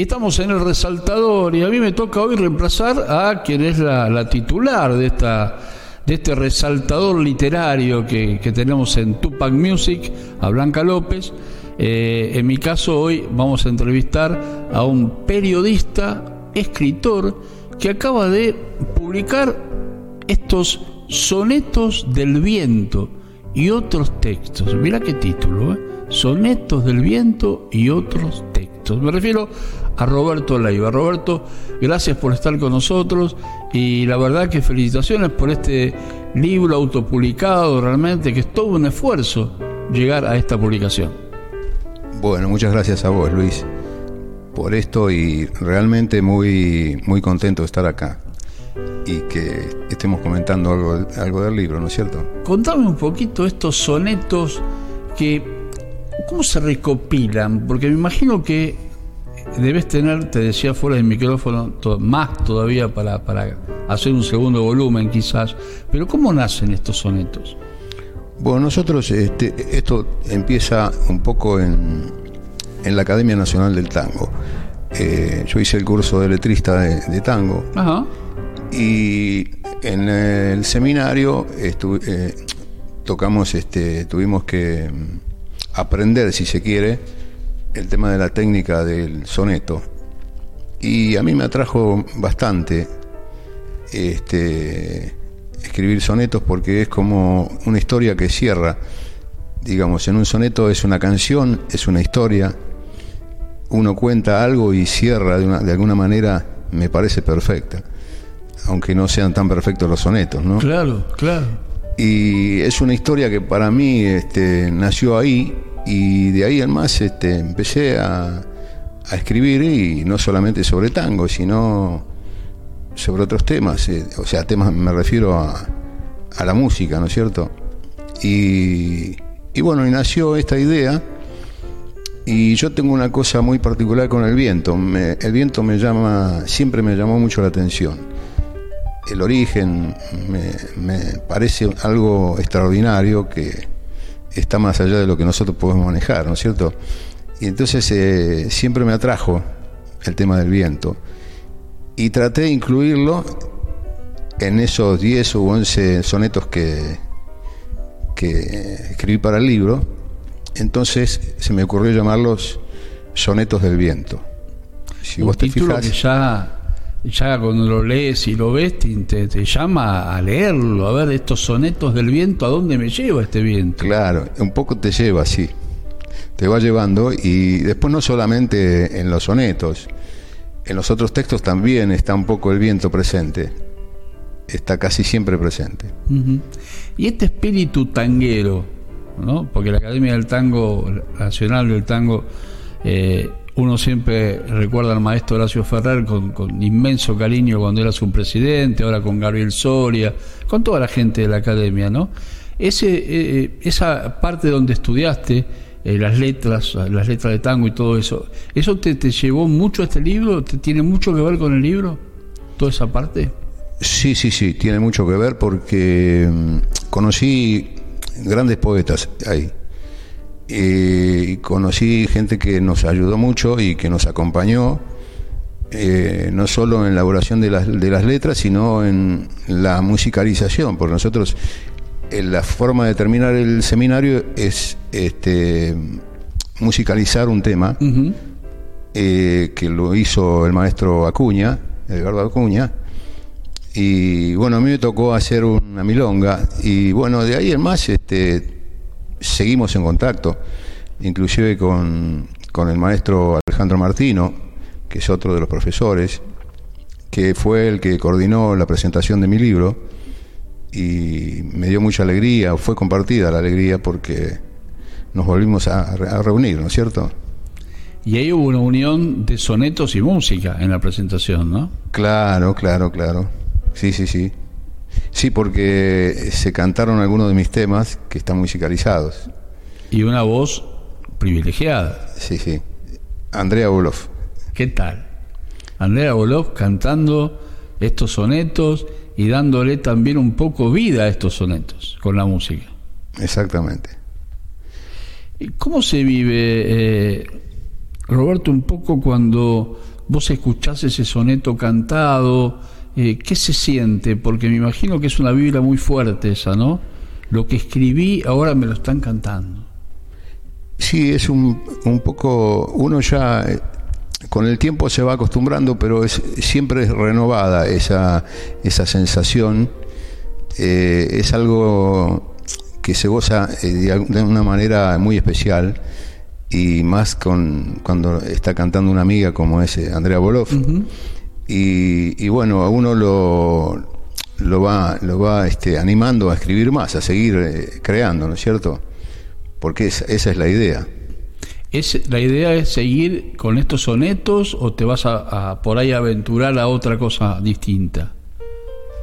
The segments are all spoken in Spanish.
Y estamos en el resaltador y a mí me toca hoy reemplazar a quien es la, titular de esta de este resaltador literario que, tenemos en Tupac Music, a Blanca López. Eh, en mi caso hoy vamos a entrevistar a un periodista, escritor, que acaba de publicar estos sonetos del viento y otros textos. Mira qué título, ¿eh? Sonetos del viento y otros textos. Me refiero a Roberto Leiva. Roberto, gracias por estar con nosotros y la verdad que felicitaciones por este libro autopublicado, realmente que es todo un esfuerzo llegar a esta publicación. Bueno, muchas gracias a vos, Luis, por esto y realmente muy, muy contento de estar acá y que estemos comentando algo, algo del libro, ¿no es cierto? Contame un poquito estos sonetos que, ¿cómo se recopilan? Porque me imagino que debes tener, te decía fuera del micrófono, más todavía para, para hacer un segundo volumen quizás, pero ¿cómo nacen estos sonetos? Bueno, nosotros, este, esto empieza un poco en, en la Academia Nacional del Tango. Eh, yo hice el curso de letrista de, de tango. Ajá. Y en el seminario eh, tocamos, este, tuvimos que mm, aprender, si se quiere, el tema de la técnica del soneto. Y a mí me atrajo bastante este, escribir sonetos porque es como una historia que cierra. Digamos, en un soneto es una canción, es una historia. Uno cuenta algo y cierra de, de alguna manera, me parece perfecta aunque no sean tan perfectos los sonetos, ¿no? Claro, claro. Y es una historia que para mí este, nació ahí y de ahí en más este, empecé a, escribir y no solamente sobre tango, sino sobre otros temas, eh, o sea, temas me refiero a, a la música, ¿no es cierto? Y, y bueno, y nació esta idea y yo tengo una cosa muy particular con el viento, el viento me llama, siempre me llamó mucho la atención el origen me, parece algo extraordinario que está más allá de lo que nosotros podemos manejar, ¿no es cierto? Y entonces eh, siempre me atrajo el tema del viento y traté de incluirlo en esos 10 o 11 sonetos que, que escribí para el libro. Entonces se me ocurrió llamarlos sonetos del viento. Si vos te fijas, ya ya cuando lo lees y lo ves te, te, llama a leerlo, a ver estos sonetos del viento, ¿a dónde me lleva este viento? Claro, un poco te lleva, sí. Te va llevando y después no solamente en los sonetos, en los otros textos también está un poco el viento presente, está casi siempre presente. Y este espíritu tanguero, ¿no? porque la Academia del Tango, Nacional del Tango, eh, uno siempre recuerda al maestro Horacio Ferrer con, inmenso cariño cuando era su presidente, ahora con Gabriel Soria, con toda la gente de la academia, ¿no? Ese, eh, eh, esa parte donde estudiaste eh, las letras, las letras de tango y todo eso, ¿eso te, te llevó mucho a este libro? ¿Te tiene mucho que ver con el libro? ¿Toda esa parte? Sí, sí, sí, tiene mucho que ver porque mm, conocí grandes poetas ahí y conocí gente que nos ayudó mucho y que nos acompañó, eh, no solo en la elaboración de las, de las letras, sino en la musicalización, porque nosotros eh, la forma de terminar el seminario es este, musicalizar un tema eh, que lo hizo el maestro Acuña, Edgardo Acuña, y bueno, a mí me tocó hacer una milonga, y bueno, de ahí en más, este, seguimos en contacto, inclusive con, el maestro Alejandro Martino, que es otro de los profesores, que fue el que coordinó la presentación de mi libro y me dio mucha alegría, fue compartida la alegría porque nos volvimos a, reunir, ¿no es cierto? Y ahí hubo una unión de sonetos y música en la presentación, ¿no? Claro, claro, claro. Sí, sí, sí. Sí, porque se cantaron algunos de mis temas que están musicalizados. Y una voz privilegiada. Sí, sí. Andrea Boloff. ¿Qué tal? Andrea Boloff cantando estos sonetos y dándole también un poco vida a estos sonetos con la música. Exactamente. ¿Cómo se vive eh, Roberto, un poco cuando vos escuchás ese soneto cantado, eh, ¿qué se siente? Porque me imagino que es una vibra muy fuerte esa, ¿no? Lo que escribí ahora me lo están cantando. Sí, es un, un poco, uno ya eh, con el tiempo se va acostumbrando, pero es, siempre es renovada esa, esa sensación. Eh, es algo que se goza de una manera muy especial y más con cuando está cantando una amiga como es eh, Andrea Boloff. Y, bueno, a uno lo, lo va, lo va este, animando a escribir más, a seguir eh, creando, ¿no es cierto? Porque esa es la idea. ¿Es, ¿La idea es seguir con estos sonetos o te vas a, por ahí aventurar a otra cosa distinta?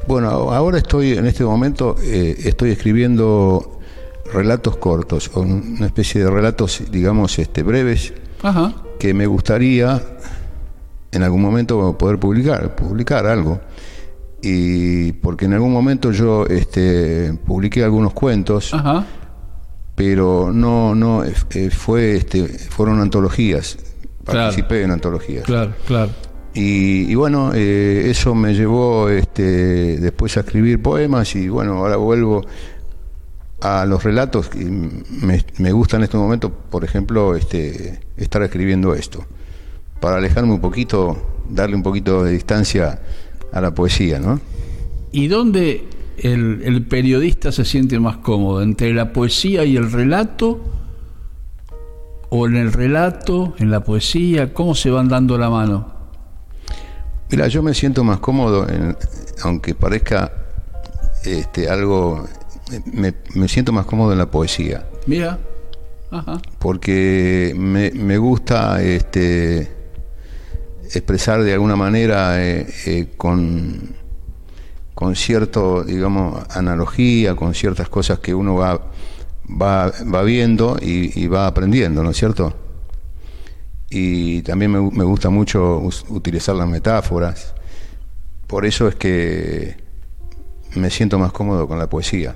Bueno, ahora estoy, en este momento, eh, estoy escribiendo relatos cortos, una especie de relatos, digamos, este, breves, que me gustaría en algún momento poder publicar, publicar algo. Y porque en algún momento yo este, publiqué algunos cuentos, pero no, no eh, fue, este, fueron antologías, participé en antologías. Claro, claro. Y, bueno, eh, eso me llevó este, después a escribir poemas y bueno, ahora vuelvo a los relatos que me, me gusta en este momento, por ejemplo, este, estar escribiendo esto, para alejarme un poquito, darle un poquito de distancia a la poesía, ¿no? ¿Y dónde el, el periodista se siente más cómodo? ¿Entre la poesía y el relato? ¿O en el relato, en la poesía? ¿Cómo se van dando la mano? Mira, yo me siento más cómodo, en, aunque parezca este, algo me, siento más cómodo en la poesía. Mira. Porque me, me, gusta este, expresar de alguna manera eh, eh, con, con cierto, digamos, analogía, con ciertas cosas que uno va, va, va viendo y, va aprendiendo, ¿no es cierto? Y también me, me gusta mucho utilizar las metáforas. Por eso es que me siento más cómodo con la poesía.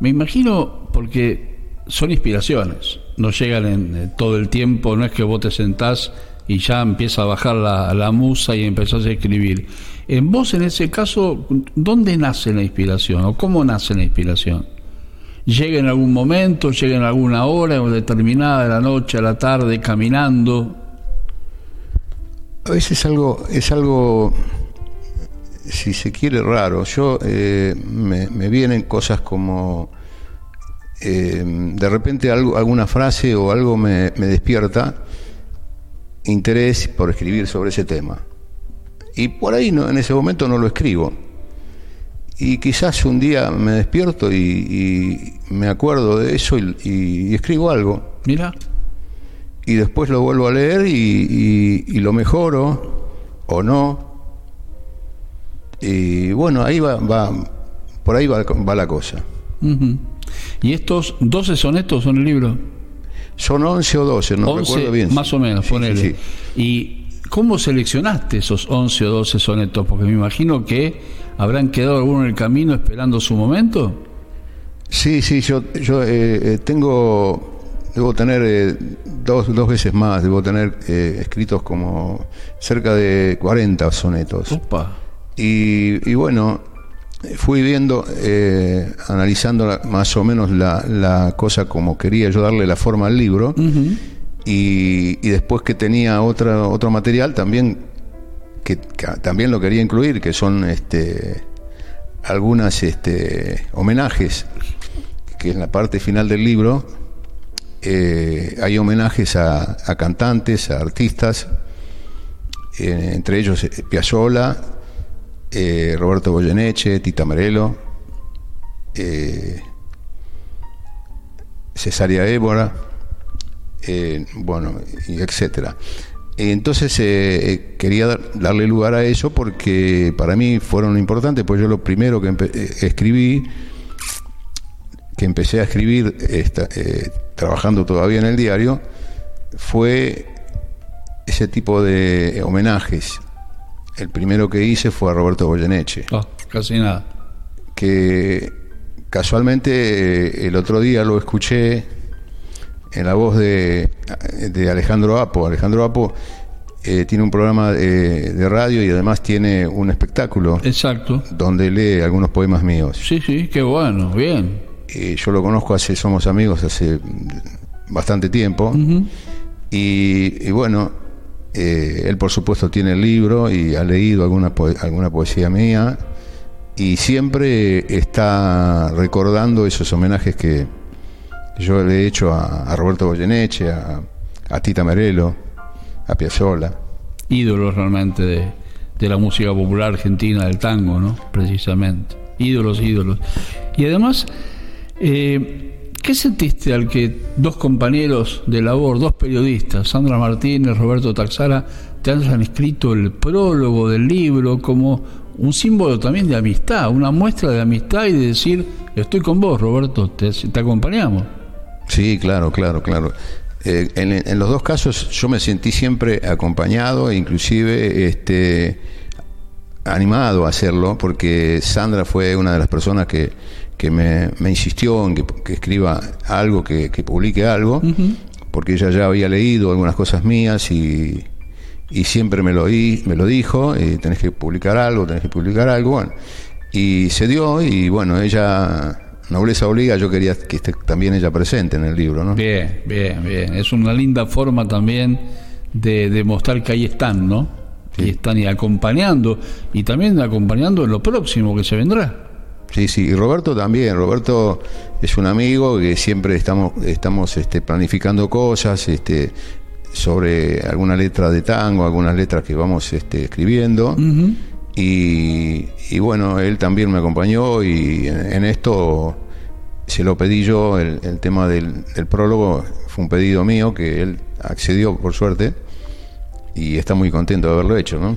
Me imagino porque son inspiraciones, no llegan en, eh, todo el tiempo, no es que vos te sentás y ya empieza a bajar la, la, musa y empezás a escribir. En vos, en ese caso, ¿dónde nace la inspiración o cómo nace la inspiración? ¿Llega en algún momento, llega en alguna hora determinada de la noche, a la tarde, caminando? A veces algo, es algo si se quiere, raro. Yo eh, me, vienen cosas como eh, de repente algo, alguna frase o algo me, despierta interés por escribir sobre ese tema. Y por ahí no, en ese momento no lo escribo. Y quizás un día me despierto y, me acuerdo de eso y, escribo algo. Mira. Y después lo vuelvo a leer y, y lo mejoro o no y bueno, ahí va, va por ahí va, la cosa. ¿Y estos 12 sonetos son el libro? Son 11 o 12, no recuerdo bien. Más o menos, ponele. ¿Y cómo seleccionaste esos 11 o 12 sonetos? Porque me imagino que habrán quedado algunos en el camino esperando su momento. Sí, sí, yo, yo eh, eh, tengo, debo tener eh, dos, dos veces más, debo tener escritos como cerca de 40 sonetos. Opa. Y, bueno, fui viendo, eh, analizando más o menos la, cosa como quería yo darle la forma al libro. y, después que tenía otra, otro material también, que, también lo quería incluir, que son este, algunas este, homenajes, que en la parte final del libro eh, hay homenajes a, cantantes, a artistas, eh, entre ellos Piazzolla, eh, Roberto Goyeneche, Tita Marelo, eh, Cesaria Évora, eh, bueno, etcétera. Entonces quería darle lugar a eso porque para mí fueron importantes, pues yo lo primero que escribí, que empecé a escribir trabajando todavía en el diario, fue ese tipo de homenajes el primero que hice fue a Roberto Goyeneche. Oh, casi nada. Que casualmente eh, el otro día lo escuché en la voz de, de Alejandro Apo. Alejandro Apo eh, tiene un programa de, radio y además tiene un espectáculo. Exacto. Donde lee algunos poemas míos. Sí, sí, qué bueno, bien. yo lo conozco hace, somos amigos hace bastante tiempo. y, bueno, eh, él por supuesto tiene el libro y ha leído alguna, alguna poesía mía y siempre está recordando esos homenajes que yo le he hecho a, Roberto Goyeneche, a, a Tita Merelo a Piazzolla. Ídolos realmente de, la música popular argentina, del tango, ¿no? Precisamente. Ídolos, ídolos. Y además, eh, ¿qué sentiste al que dos compañeros de labor, dos periodistas, Sandra Martínez, Roberto Taxara, te hayan escrito el prólogo del libro como un símbolo también de amistad, una muestra de amistad y de decir, estoy con vos, Roberto, te, acompañamos? Sí, claro, claro, claro. Eh, en, los dos casos yo me sentí siempre acompañado e inclusive este, animado a hacerlo porque Sandra fue una de las personas que, me, insistió en que, escriba algo, que, publique algo, porque ella ya había leído algunas cosas mías y, siempre me lo, me lo dijo, eh, tenés que publicar algo, tenés que publicar algo, bueno, y se dio y bueno, ella Nobleza obliga, yo quería que esté también ella presente en el libro, ¿no? Bien, bien, bien. Es una linda forma también de demostrar que ahí están, ¿no? Y están y acompañando, y también acompañando en lo próximo que se vendrá. Sí, sí, y Roberto también. Roberto es un amigo que siempre estamos, estamos este, planificando cosas este, sobre alguna letra de tango, algunas letras que vamos este, escribiendo. Y, bueno, él también me acompañó y en, esto se lo pedí yo, el, tema del, prólogo fue un pedido mío que él accedió por suerte y está muy contento de haberlo hecho, ¿no?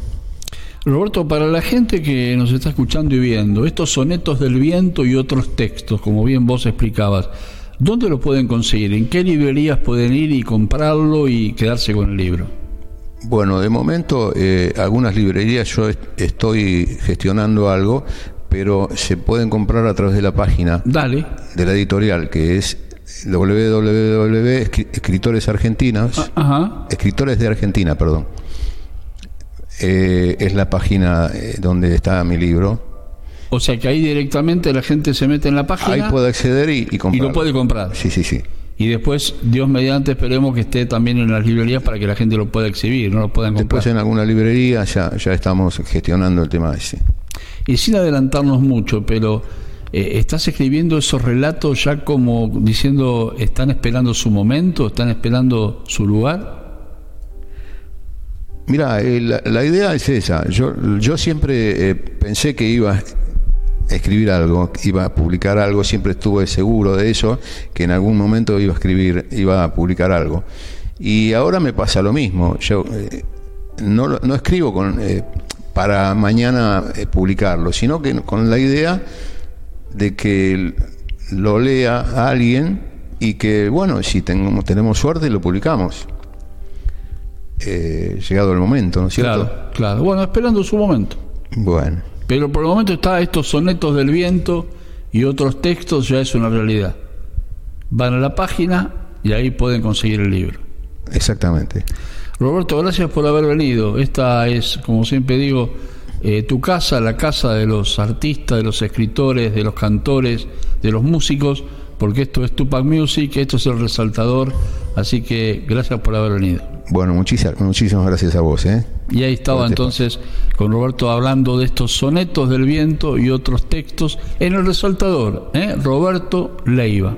Roberto, para la gente que nos está escuchando y viendo, estos sonetos del viento y otros textos, como bien vos explicabas, ¿dónde lo pueden conseguir? ¿En qué librerías pueden ir y comprarlo y quedarse con el libro? Bueno, de momento eh, algunas librerías yo estoy gestionando algo, pero se pueden comprar a través de la página Dale. de la editorial, que es www.escritores argentinas, ah, escritores de Argentina, perdón. Eh, es la página eh, donde está mi libro. O sea que ahí directamente la gente se mete en la página. Ahí puede acceder y, y comprar. Y lo puede comprar. Sí, sí, sí y después, Dios mediante, esperemos que esté también en las librerías para que la gente lo pueda exhibir, no lo puedan comprar. Después en alguna librería ya, ya estamos gestionando el tema ese. Y sin adelantarnos mucho, pero eh, ¿estás escribiendo esos relatos ya como diciendo, están esperando su momento, están esperando su lugar? Mira, eh, la, idea es esa. Yo, yo siempre eh, pensé que iba escribir algo, iba a publicar algo, siempre estuve seguro de eso, que en algún momento iba a escribir, iba a publicar algo. Y ahora me pasa lo mismo. Yo eh, no, no, escribo con, eh, para mañana eh, publicarlo, sino que con la idea de que lo lea alguien y que, bueno, si tenemos, tenemos suerte, lo publicamos. Llegado el momento, ¿no es cierto? Claro, claro. Bueno, esperando su momento. Bueno. Pero por el momento está estos sonetos del viento y otros textos, ya es una realidad. Van a la página y ahí pueden conseguir el libro. Exactamente. Roberto, gracias por haber venido. Esta es, como siempre digo, eh, tu casa, la casa de los artistas, de los escritores, de los cantores, de los músicos, porque esto es Tupac Music, esto es el resaltador, así que gracias por haber venido. Bueno, muchísimas, muchísimas gracias a vos. ¿eh? Y ahí estaba entonces con Roberto hablando de estos sonetos del viento y otros textos en el resaltador, ¿eh? Roberto Leiva.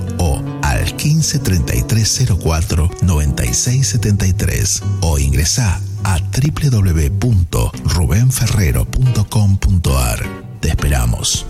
o al 15 33 04 96 73 o ingresa a www.rubenferrero.com.ar. Te esperamos.